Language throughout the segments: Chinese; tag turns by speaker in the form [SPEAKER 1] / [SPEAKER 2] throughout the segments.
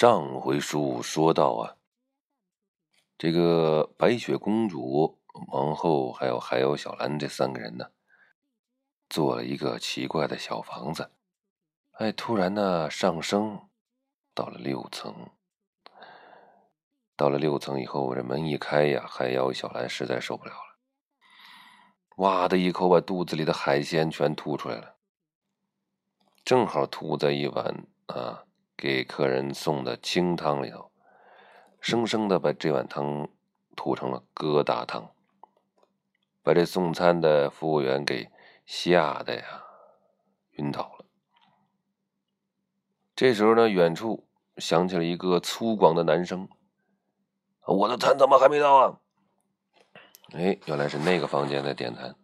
[SPEAKER 1] 上回书说到啊，这个白雪公主、王后还有海妖小兰这三个人呢，做了一个奇怪的小房子。哎，突然呢上升到了六层。到了六层以后，这门一开呀，海妖小兰实在受不了了，哇的一口把肚子里的海鲜全吐出来了，正好吐在一碗啊。给客人送的清汤里头，生生的把这碗汤吐成了疙瘩汤，把这送餐的服务员给吓得呀晕倒了。这时候呢，远处响起了一个粗犷的男声：“我的餐怎么还没到啊？”哎，原来是那个房间在点餐。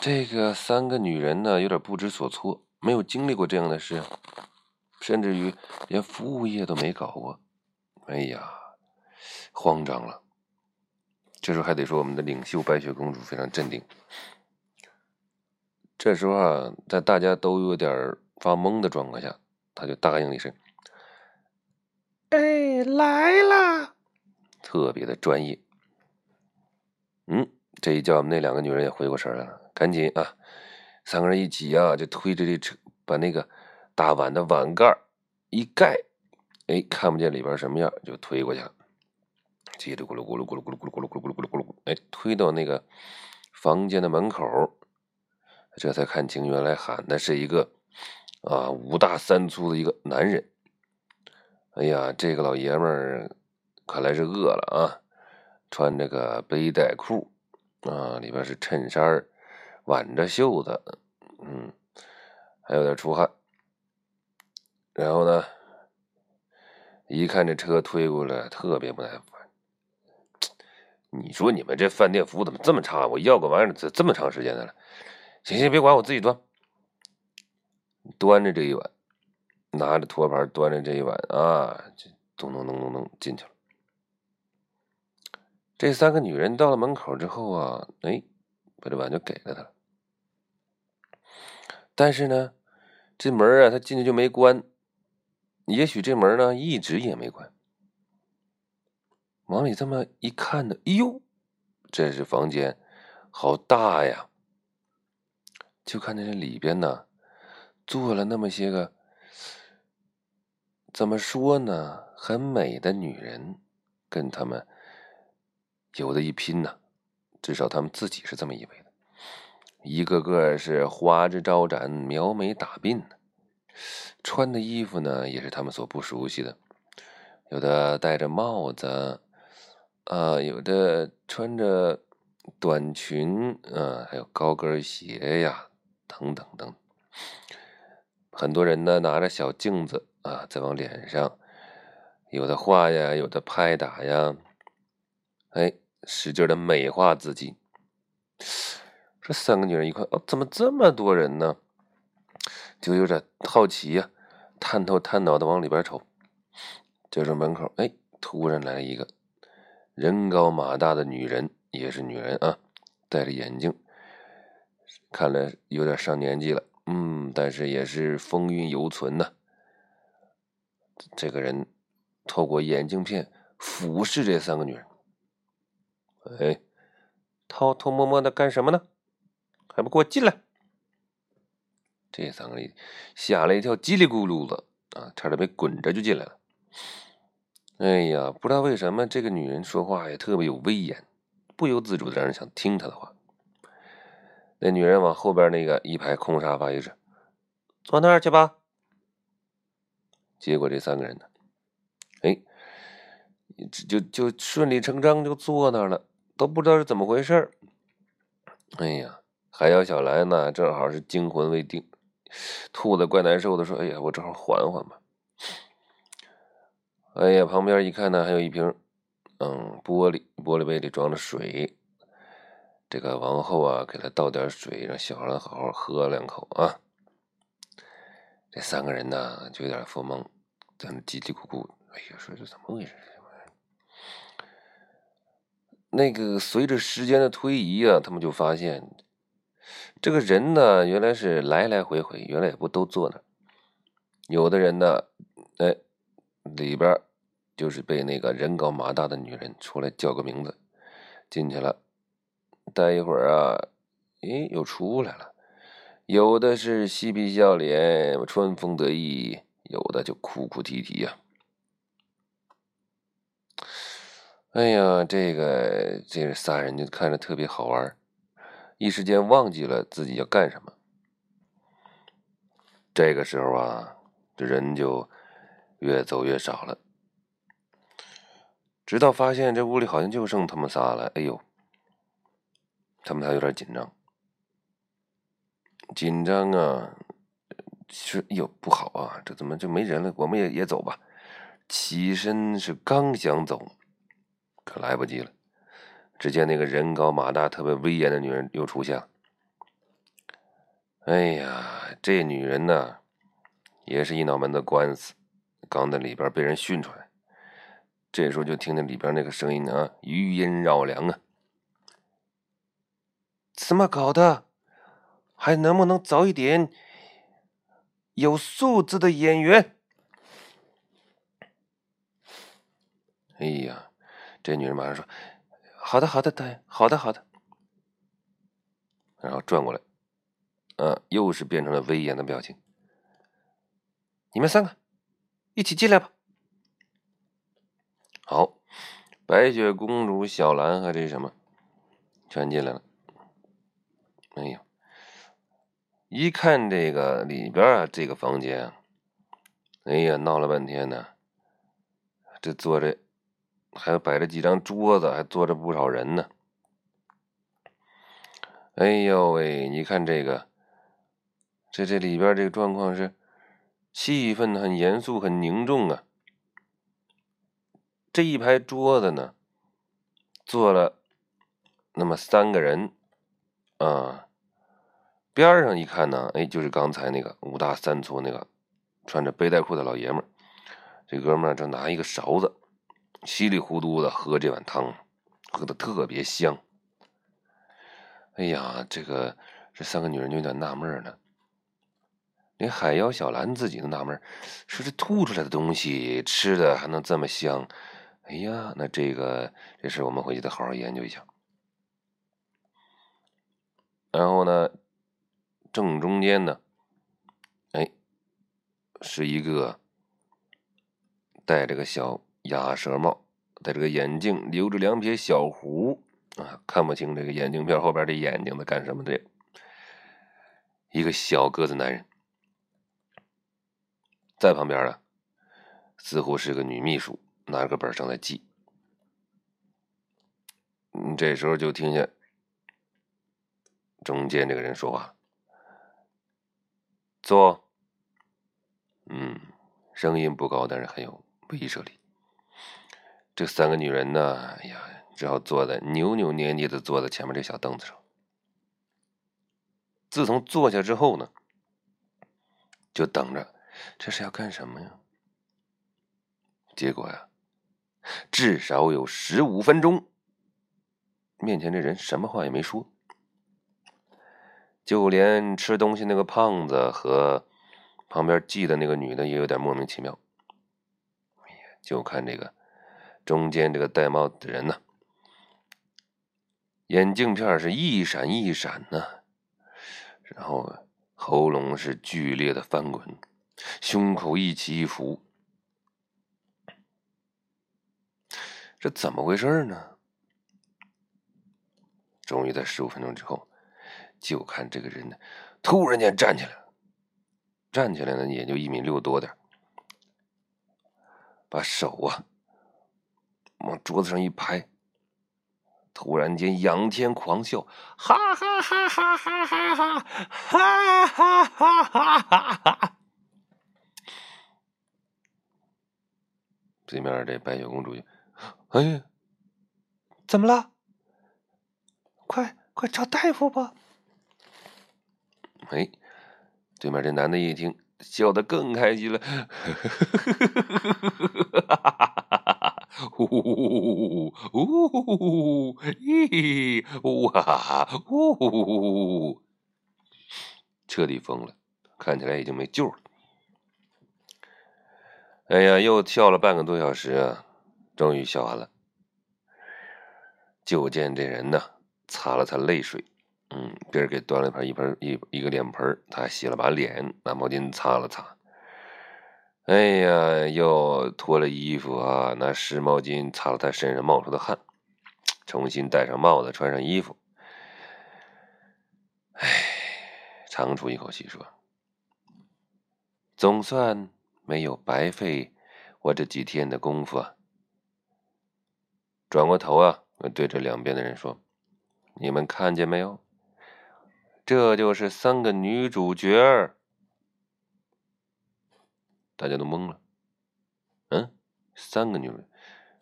[SPEAKER 1] 这个三个女人呢，有点不知所措。没有经历过这样的事，甚至于连服务业都没搞过，哎呀，慌张了。这时候还得说我们的领袖白雪公主非常镇定。这时候啊，在大家都有点发懵的状况下，他就答应了一声：“
[SPEAKER 2] 哎，来啦！”
[SPEAKER 1] 特别的专业。嗯，这一叫那两个女人也回过神来了，赶紧啊！三个人一挤啊，就推着这车，把那个大碗的碗盖一盖，哎，看不见里边什么样，就推过去了。叽里咕噜咕噜咕噜咕噜咕噜咕噜咕噜咕噜咕噜咕噜，哎，推到那个房间的门口，这才看清，原来喊的是一个啊五大三粗的一个男人。哎呀，这个老爷们儿看来是饿了啊，穿这个背带裤啊，里边是衬衫挽着袖子，嗯，还有点出汗。然后呢，一看这车推过来，特别不耐烦。你说你们这饭店服务怎么这么差？我要个玩意儿这这么长时间的了。行行，别管我自己端。端着这一碗，拿着托盘端着这一碗啊，咚咚咚咚咚进去了。这三个女人到了门口之后啊，哎。把这碗就给了他，但是呢，这门啊，他进去就没关。也许这门呢，一直也没关。往里这么一看呢，哎呦，这是房间，好大呀！就看见这里边呢，坐了那么些个，怎么说呢，很美的女人，跟他们有的一拼呢。至少他们自己是这么以为的，一个个是花枝招展、描眉打鬓的，穿的衣服呢也是他们所不熟悉的，有的戴着帽子，啊，有的穿着短裙，啊，还有高跟鞋呀，等等等。很多人呢拿着小镜子啊，在往脸上，有的画呀，有的拍打呀，哎。使劲的美化自己。这三个女人一看，哦，怎么这么多人呢？就有点好奇呀，探头探脑的往里边瞅。这时门口，哎，突然来了一个人高马大的女人，也是女人啊，戴着眼镜，看来有点上年纪了，嗯，但是也是风韵犹存呢。这个人透过眼镜片俯视这三个女人。哎，偷偷摸摸的干什么呢？还不给我进来！这三个人吓了一跳，叽里咕噜的啊，差点没滚着就进来了。哎呀，不知道为什么这个女人说话也特别有威严，不由自主的让人想听她的话。那女人往后边那个一排空沙发一指，坐那儿去吧。结果这三个人呢，哎，就就顺理成章就坐那儿了。都不知道是怎么回事哎呀，海妖小兰呢，正好是惊魂未定，吐的怪难受的，说：“哎呀，我正好缓缓吧。”哎呀，旁边一看呢，还有一瓶，嗯，玻璃玻璃杯里装着水。这个王后啊，给他倒点水，让小兰好好喝两口啊。这三个人呢，就有点发懵，在那叽叽咕咕。哎呀，说这怎么回事？那个随着时间的推移啊，他们就发现，这个人呢，原来是来来回回，原来也不都坐那，有的人呢，哎，里边就是被那个人高马大的女人出来叫个名字进去了，待一会儿啊，哎，又出来了。有的是嬉皮笑脸、春风得意，有的就哭哭啼啼呀。哎呀，这个这仨人就看着特别好玩，一时间忘记了自己要干什么。这个时候啊。这人就越走越少了，直到发现这屋里好像就剩他们仨了。哎呦，他们仨有点紧张，紧张啊！是，哎呦，不好啊！这怎么就没人了？我们也也走吧。起身是刚想走，可来不及了。只见那个人高马大、特别威严的女人又出现了。哎呀，这女人呢？也是一脑门子官司，刚在里边被人训出来。这时候就听见里边那个声音啊，余音绕梁啊，怎么搞的？还能不能找一点有素质的演员？哎呀，这女人马上说：“好的，好的，大爷，好的，好的。”然后转过来，嗯，又是变成了威严的表情。你们三个一起进来吧。好，白雪公主、小兰和这什么全进来了。哎呀，一看这个里边啊，这个房间，哎呀，闹了半天呢。这坐着还摆着几张桌子，还坐着不少人呢。哎呦喂，你看这个，这这里边这个状况是。气氛很严肃，很凝重啊。这一排桌子呢，坐了那么三个人啊。边上一看呢，哎，就是刚才那个五大三粗那个穿着背带裤的老爷们儿。这哥们儿正拿一个勺子，稀里糊涂的喝这碗汤，喝的特别香。哎呀，这个这三个女人就有点纳闷了。连海妖小兰自己都纳闷，说这吐出来的东西吃的还能这么香？哎呀，那这个这事我们回去得好好研究一下。然后呢，正中间呢，哎，是一个戴着个小鸭舌帽、戴着个眼镜、留着两撇小胡啊，看不清这个眼镜片后边这眼睛在干什么的一个小个子男人。在旁边呢，似乎是个女秘书，拿着个本正在记。这时候就听见中间这个人说话：“坐。”嗯，声音不高，但是很有威慑力。这三个女人呢，哎呀，只好坐在扭扭捏捏的坐在前面这小凳子上。自从坐下之后呢，就等着。这是要干什么呀？结果呀，至少有十五分钟，面前这人什么话也没说，就连吃东西那个胖子和旁边记的那个女的也有点莫名其妙。哎呀，就看这个中间这个戴帽子的人呢，眼镜片是一闪一闪呢，然后喉咙是剧烈的翻滚。胸口一起一伏，这怎么回事呢？终于在十五分钟之后，就看这个人呢，突然间站起来了，站起来呢也就一米六多点，把手啊往桌子上一拍，突然间仰天狂笑，哈哈哈哈哈哈哈哈哈哈哈哈哈！对面这白雪公主，哎，怎么了？快快找大夫吧！哎，对面这男的一听，笑得更开心了，哈哈哈呼呼呼呼咦哇呼呼彻底疯了，看起来已经没救了。哎呀，又跳了半个多小时啊，终于笑完了。就见这人呢，擦了擦泪水，嗯，别人给端了盆一盆一一个脸盆，他洗了把脸，拿毛巾擦了擦。哎呀，又脱了衣服啊，拿湿毛巾擦了他身上冒出的汗，重新戴上帽子，穿上衣服。哎，长出一口气说：“总算没有白费我这几天的功夫啊。”转过头啊，对着两边的人说：“你们看见没有？这就是三个女主角。”大家都懵了，嗯，三个女主，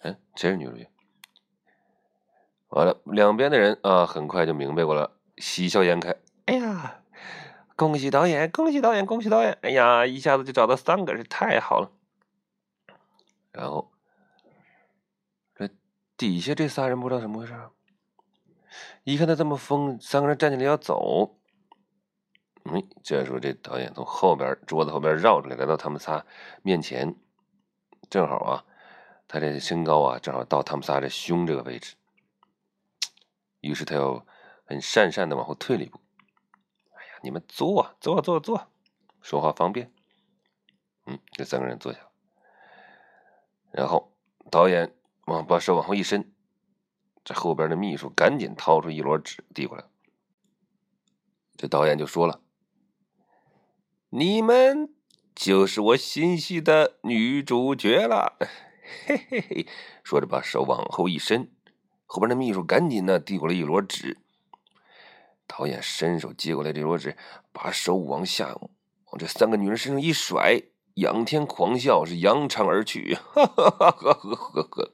[SPEAKER 1] 嗯，谁是女主角？完了，两边的人啊，很快就明白过来，喜笑颜开。哎呀，恭喜导演，恭喜导演，恭喜导演！哎呀，一下子就找到三个，是太好了。然后，这底下这仨人不知道怎么回事，一看他这么疯，三个人站起来要走。嗯，这时候这导演从后边桌子后边绕出来，来到他们仨面前，正好啊，他这身高啊，正好到他们仨这胸这个位置。于是他又很讪讪的往后退了一步。哎呀，你们坐坐坐坐，说话方便。嗯，这三个人坐下，然后导演往把手往后一伸，这后边的秘书赶紧掏出一摞纸递过来，这导演就说了。你们就是我心系的女主角了，嘿嘿嘿！说着，把手往后一伸，后边的秘书赶紧呢递过来一摞纸。导演伸手接过来这摞纸，把手往下往这三个女人身上一甩，仰天狂笑，是扬长而去。哈哈哈哈哈哈！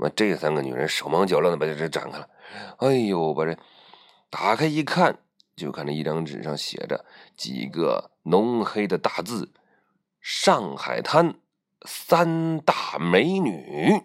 [SPEAKER 1] 那这三个女人手忙脚乱的把这纸展开了，哎呦，把这打开一看。就看这一张纸上写着几个浓黑的大字：“上海滩三大美女。”